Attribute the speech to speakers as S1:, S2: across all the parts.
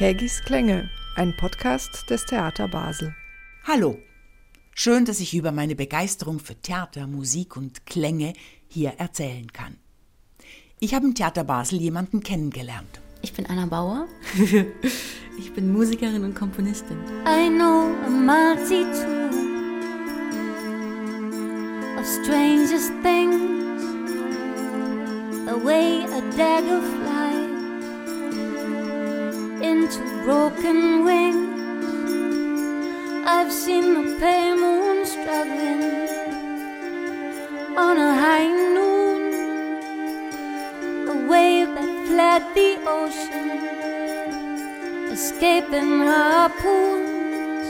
S1: Kägis Klänge, ein Podcast des Theater Basel.
S2: Hallo, schön, dass ich über meine Begeisterung für Theater, Musik und Klänge hier erzählen kann. Ich habe im Theater Basel jemanden kennengelernt.
S3: Ich bin Anna Bauer. ich bin Musikerin und Komponistin.
S4: I know a multitude of strangest things, the way a dagger broken wings. I've seen the pale moon struggling on a high noon, a wave that fled the ocean, escaping harpoons,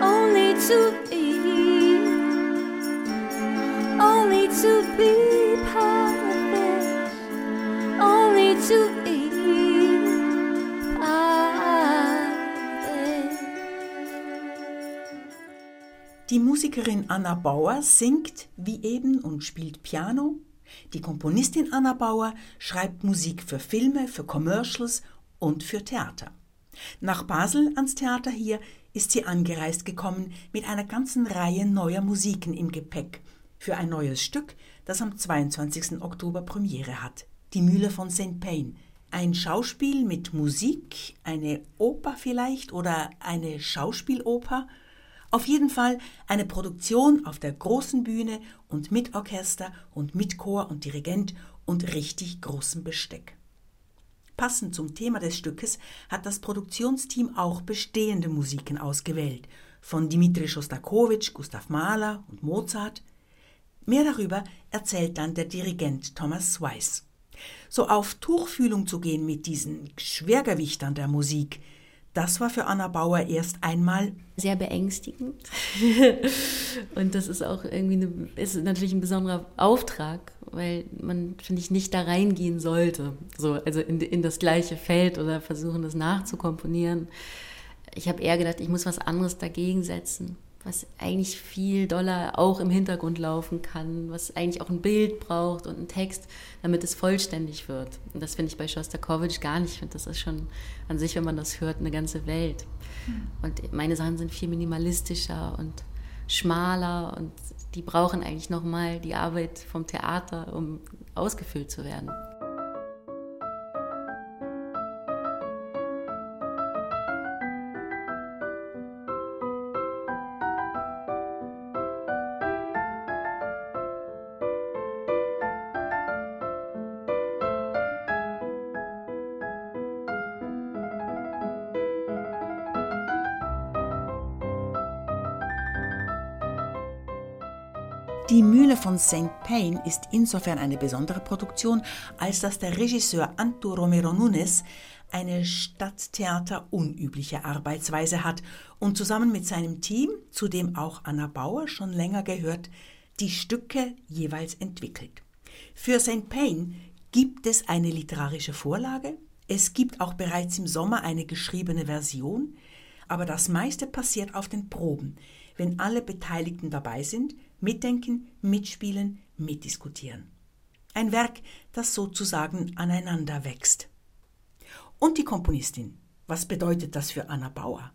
S4: only to
S2: Die Musikerin Anna Bauer singt wie eben und spielt Piano. Die Komponistin Anna Bauer schreibt Musik für Filme, für Commercials und für Theater. Nach Basel ans Theater hier ist sie angereist gekommen mit einer ganzen Reihe neuer Musiken im Gepäck für ein neues Stück, das am 22. Oktober Premiere hat. Die Mühle von St. Payne. Ein Schauspiel mit Musik, eine Oper vielleicht oder eine Schauspieloper. Auf jeden Fall eine Produktion auf der großen Bühne und mit Orchester und mit Chor und Dirigent und richtig großem Besteck. Passend zum Thema des Stückes hat das Produktionsteam auch bestehende Musiken ausgewählt, von Dimitri Schostakowitsch, Gustav Mahler und Mozart. Mehr darüber erzählt dann der Dirigent Thomas Weiss. So auf Tuchfühlung zu gehen mit diesen Schwergewichtern der Musik, das war für Anna Bauer erst einmal
S3: Sehr beängstigend. und das ist auch irgendwie eine, ist natürlich ein besonderer Auftrag, weil man, finde ich, nicht da reingehen sollte. So, also in, in das gleiche Feld oder versuchen, das nachzukomponieren. Ich habe eher gedacht, ich muss was anderes dagegen setzen, was eigentlich viel doller auch im Hintergrund laufen kann, was eigentlich auch ein Bild braucht und einen Text, damit es vollständig wird. Und das finde ich bei Shostakovich gar nicht. Ich finde, das ist schon an sich, wenn man das hört, eine ganze Welt. Und meine Sachen sind viel minimalistischer und schmaler und die brauchen eigentlich nochmal die Arbeit vom Theater, um ausgefüllt zu werden.
S2: Die Mühle von St. Payne ist insofern eine besondere Produktion, als dass der Regisseur Anto Romero Nunes eine Stadttheater unübliche Arbeitsweise hat und zusammen mit seinem Team, zu dem auch Anna Bauer schon länger gehört, die Stücke jeweils entwickelt. Für St. Payne gibt es eine literarische Vorlage, es gibt auch bereits im Sommer eine geschriebene Version, aber das meiste passiert auf den Proben, wenn alle Beteiligten dabei sind, mitdenken, mitspielen, mitdiskutieren. Ein Werk, das sozusagen aneinander wächst. Und die Komponistin, was bedeutet das für Anna Bauer?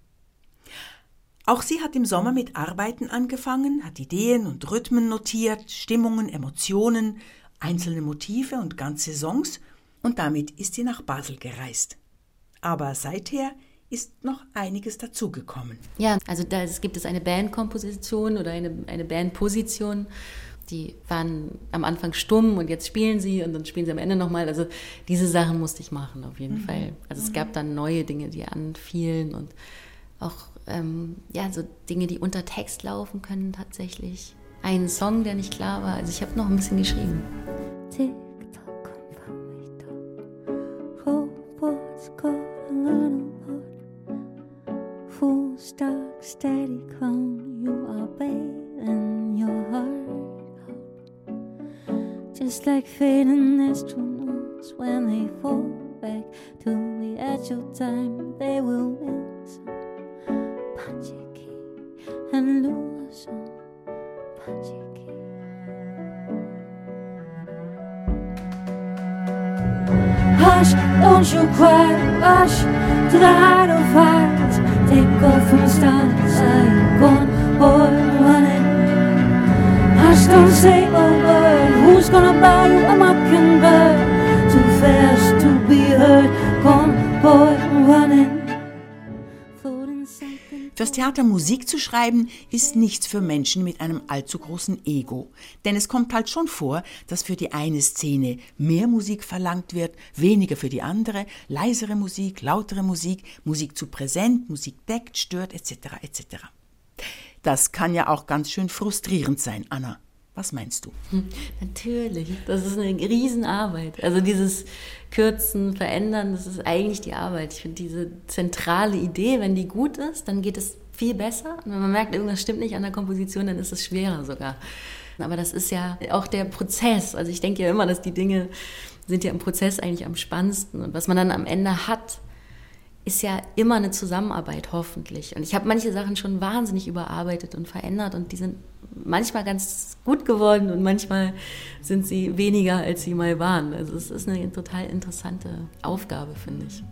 S2: Auch sie hat im Sommer mit Arbeiten angefangen, hat Ideen und Rhythmen notiert, Stimmungen, Emotionen, einzelne Motive und ganze Songs und damit ist sie nach Basel gereist. Aber seither ist noch einiges dazugekommen.
S3: Ja, also da es gibt es eine Bandkomposition oder eine, eine Bandposition. Die waren am Anfang stumm und jetzt spielen sie und dann spielen sie am Ende nochmal. Also diese Sachen musste ich machen auf jeden Fall. Also es gab dann neue Dinge, die anfielen und auch ähm, ja, so Dinge, die unter Text laufen können tatsächlich. Ein Song, der nicht klar war. Also ich habe noch ein bisschen geschrieben.
S4: Tick Hush, don't you cry, rush to the height of heights. Take off from the stars, I'm gone, boy, running. Hush, don't say a word. Who's gonna buy you a mockingbird? Too fast to be heard, gone, boy, running.
S2: Fürs Theater Musik zu schreiben ist nichts für Menschen mit einem allzu großen Ego. Denn es kommt halt schon vor, dass für die eine Szene mehr Musik verlangt wird, weniger für die andere, leisere Musik, lautere Musik, Musik zu präsent, Musik deckt, stört etc. etc. Das kann ja auch ganz schön frustrierend sein, Anna. Was meinst du?
S3: Natürlich, das ist eine Riesenarbeit. Also dieses Kürzen, Verändern, das ist eigentlich die Arbeit. Ich finde diese zentrale Idee, wenn die gut ist, dann geht es viel besser. Und wenn man merkt, irgendwas stimmt nicht an der Komposition, dann ist es schwerer sogar. Aber das ist ja auch der Prozess. Also ich denke ja immer, dass die Dinge sind ja im Prozess eigentlich am spannendsten. Und was man dann am Ende hat, ist ja immer eine Zusammenarbeit, hoffentlich. Und ich habe manche Sachen schon wahnsinnig überarbeitet und verändert und die sind manchmal ganz gut geworden und manchmal sind sie weniger, als sie mal waren. Also es ist eine total interessante Aufgabe, finde ich.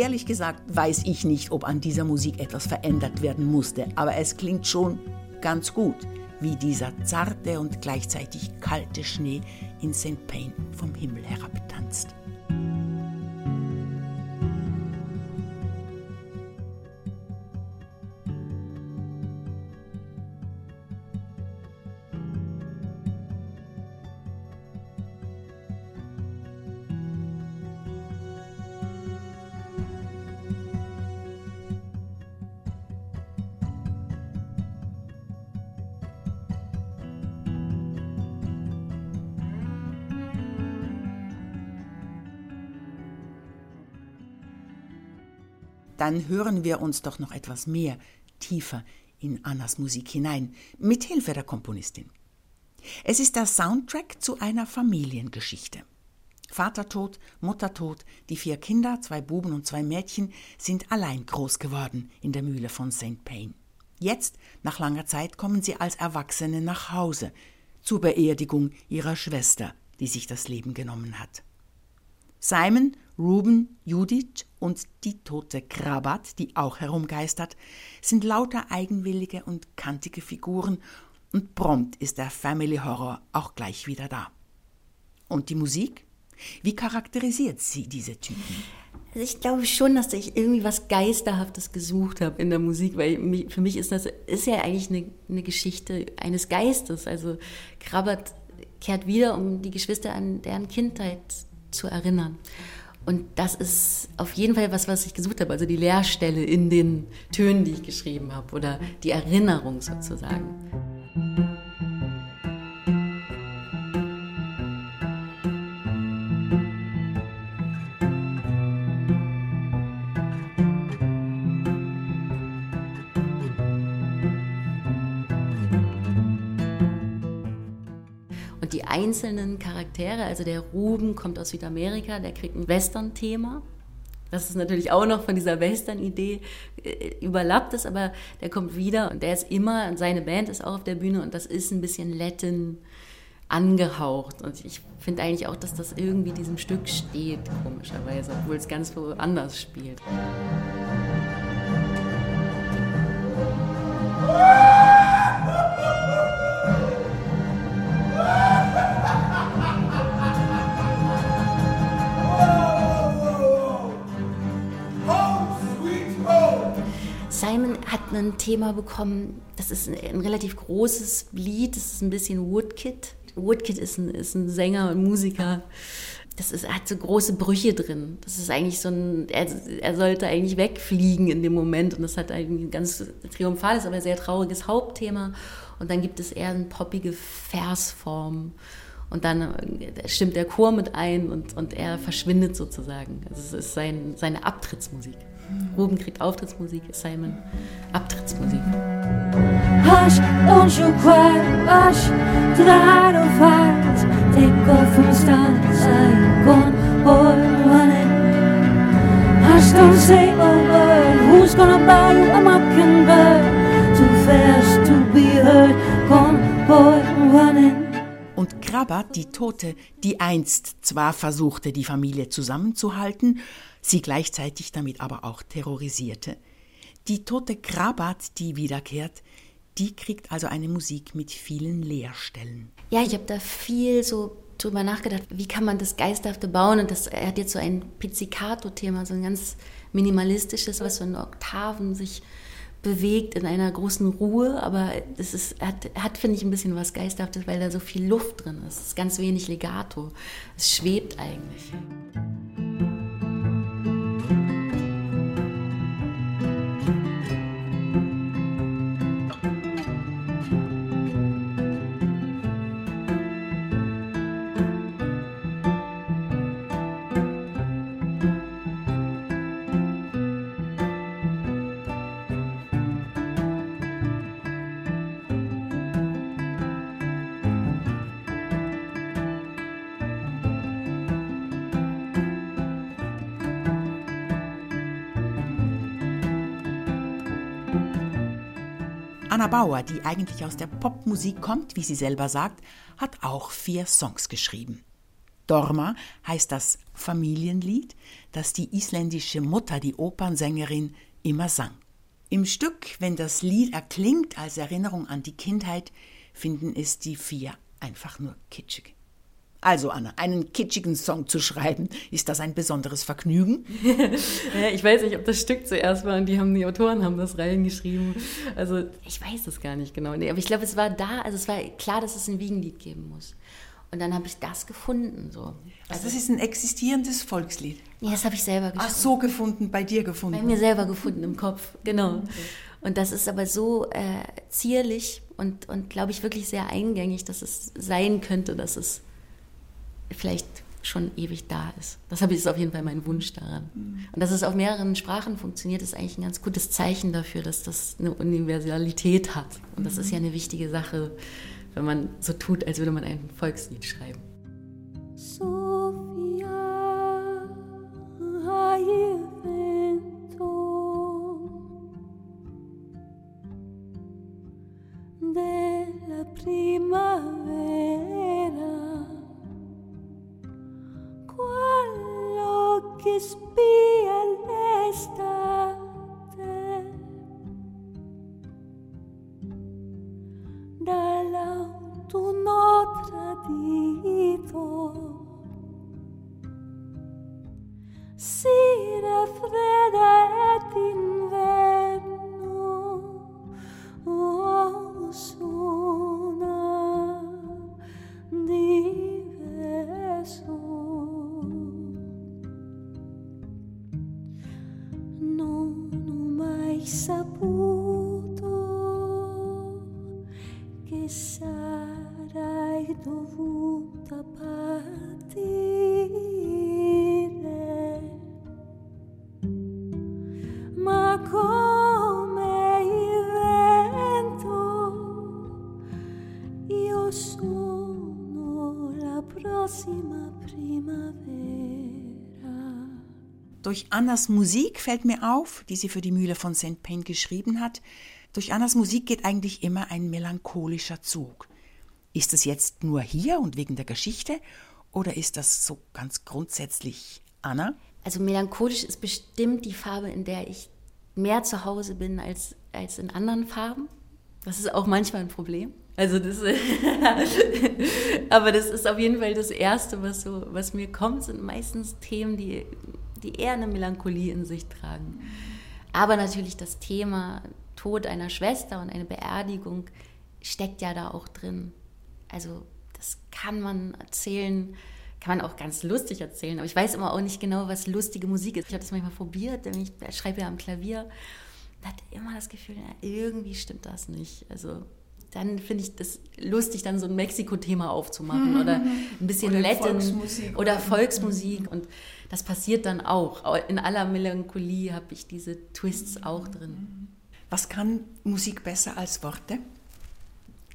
S2: Ehrlich gesagt weiß ich nicht, ob an dieser Musik etwas verändert werden musste, aber es klingt schon ganz gut, wie dieser zarte und gleichzeitig kalte Schnee in St. Pain vom Himmel herabtanzt. Dann hören wir uns doch noch etwas mehr tiefer in Annas Musik hinein, mit Hilfe der Komponistin. Es ist der Soundtrack zu einer Familiengeschichte. Vater tot, Mutter tot, die vier Kinder, zwei Buben und zwei Mädchen, sind allein groß geworden in der Mühle von St. Pain. Jetzt, nach langer Zeit, kommen sie als Erwachsene nach Hause zur Beerdigung ihrer Schwester, die sich das Leben genommen hat. Simon, Ruben, Judith und die tote Krabat, die auch herumgeistert, sind lauter eigenwillige und kantige Figuren und prompt ist der Family Horror auch gleich wieder da. Und die Musik? Wie charakterisiert sie diese Typen?
S3: Also ich glaube schon, dass ich irgendwie was Geisterhaftes gesucht habe in der Musik, weil für mich ist das ist ja eigentlich eine, eine Geschichte eines Geistes. Also Krabat kehrt wieder, um die Geschwister an deren Kindheit zu erinnern. Und das ist auf jeden Fall was, was ich gesucht habe, also die Leerstelle in den Tönen, die ich geschrieben habe oder die Erinnerung sozusagen. Charaktere, also der Ruben kommt aus Südamerika, der kriegt ein Western-Thema. Das ist natürlich auch noch von dieser Western-Idee äh, überlappt ist, aber der kommt wieder und der ist immer, und seine Band ist auch auf der Bühne und das ist ein bisschen Latin angehaucht. Und ich finde eigentlich auch, dass das irgendwie diesem Stück steht, komischerweise, obwohl es ganz woanders spielt. Simon hat ein Thema bekommen, das ist ein, ein relativ großes Lied, das ist ein bisschen Woodkid. Woodkid ist ein, ist ein Sänger und Musiker. Das ist, hat so große Brüche drin. Das ist eigentlich so ein, er, er sollte eigentlich wegfliegen in dem Moment und das hat ein ganz triumphales, aber sehr trauriges Hauptthema. Und dann gibt es eher eine poppige Versform. Und dann äh, stimmt der Chor mit ein und, und er verschwindet sozusagen. Also es ist sein, seine Abtrittsmusik. Ruben kriegt Auftrittsmusik, Simon Abtrittsmusik.
S4: Hush, don't you cry, rush to the height of heights. Take off from the stars, I'm gone, boy, running. Hush, Just don't say a word. Who's gonna buy you a mockingbird? Too fast to be heard. Gone, boy, running.
S2: Und Krabat, die Tote, die einst zwar versuchte, die Familie zusammenzuhalten, sie gleichzeitig damit aber auch terrorisierte. Die tote Krabat, die wiederkehrt, die kriegt also eine Musik mit vielen Leerstellen.
S3: Ja, ich habe da viel so drüber nachgedacht, wie kann man das Geisterhafte bauen und das, er hat jetzt so ein Pizzicato-Thema, so ein ganz minimalistisches, was so in Oktaven sich bewegt in einer großen Ruhe, aber es ist, hat, hat finde ich, ein bisschen was Geisterhaftes, weil da so viel Luft drin ist. Es ist ganz wenig Legato. Es schwebt eigentlich.
S2: Anna Bauer, die eigentlich aus der Popmusik kommt, wie sie selber sagt, hat auch vier Songs geschrieben. Dorma heißt das Familienlied, das die isländische Mutter, die Opernsängerin, immer sang. Im Stück, wenn das Lied erklingt als Erinnerung an die Kindheit, finden es die vier einfach nur kitschig. Also Anna, einen kitschigen Song zu schreiben, ist das ein besonderes Vergnügen?
S3: ja, ich weiß nicht, ob das Stück zuerst war und die haben die Autoren haben das reingeschrieben. Also ich weiß es gar nicht genau. Nee, aber ich glaube, es war da, also es war klar, dass es ein Wiegenlied geben muss. Und dann habe ich das gefunden. So.
S2: Also das ist ein existierendes Volkslied.
S3: Nee, das habe ich selber geschrieben.
S2: Ach so gefunden, bei dir gefunden.
S3: Bei mir selber gefunden im Kopf, genau. Und das ist aber so äh, zierlich und, und glaube ich, wirklich sehr eingängig, dass es sein könnte, dass es vielleicht schon ewig da ist. Das habe ich ist auf jeden Fall mein Wunsch daran. Und dass es auf mehreren Sprachen funktioniert, ist eigentlich ein ganz gutes Zeichen dafür, dass das eine Universalität hat. Und das ist ja eine wichtige Sache, wenn man so tut, als würde man ein Volkslied schreiben.
S4: Saputo che sarai dovuta
S2: Annas Musik fällt mir auf, die sie für die Mühle von St. Pain geschrieben hat, durch Annas Musik geht eigentlich immer ein melancholischer Zug. Ist es jetzt nur hier und wegen der Geschichte oder ist das so ganz grundsätzlich Anna?
S3: Also melancholisch ist bestimmt die Farbe, in der ich mehr zu Hause bin als, als in anderen Farben. Das ist auch manchmal ein Problem. Also das, aber das ist auf jeden Fall das Erste, was, so, was mir kommt, sind meistens Themen, die, die eher eine Melancholie in sich tragen. Aber natürlich das Thema Tod einer Schwester und eine Beerdigung steckt ja da auch drin. Also das kann man erzählen, kann man auch ganz lustig erzählen. Aber ich weiß immer auch nicht genau, was lustige Musik ist. Ich habe das manchmal probiert, denn ich schreibe ja am Klavier und hatte immer das Gefühl, irgendwie stimmt das nicht. Also dann finde ich das lustig, dann so ein Mexiko-Thema aufzumachen oder ein bisschen
S2: Oder
S3: Latin
S2: Volksmusik
S3: oder
S2: oder-
S3: Volksmusik. Und das passiert dann auch. In aller Melancholie habe ich diese Twists auch drin.
S2: Was kann Musik besser als Worte?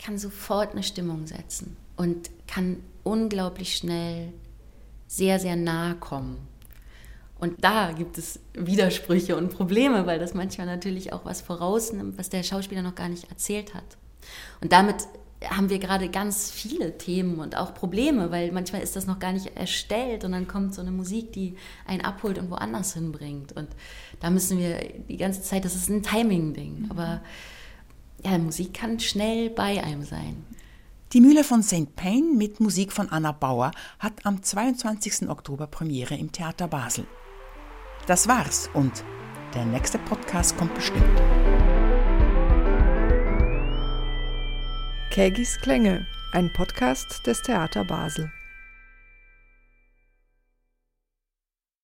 S3: Kann sofort eine Stimmung setzen und kann unglaublich schnell sehr, sehr nah kommen. Und da gibt es Widersprüche und Probleme, weil das manchmal natürlich auch was vorausnimmt, was der Schauspieler noch gar nicht erzählt hat. Und damit haben wir gerade ganz viele Themen und auch Probleme, weil manchmal ist das noch gar nicht erstellt und dann kommt so eine Musik, die einen abholt und woanders hinbringt. Und da müssen wir die ganze Zeit, das ist ein Timing-Ding, mhm. aber ja, Musik kann schnell bei einem sein.
S2: Die Mühle von St. Pain mit Musik von Anna Bauer hat am 22. Oktober Premiere im Theater Basel. Das war's und der nächste Podcast kommt bestimmt.
S1: Kägis Klänge, ein Podcast des Theater Basel.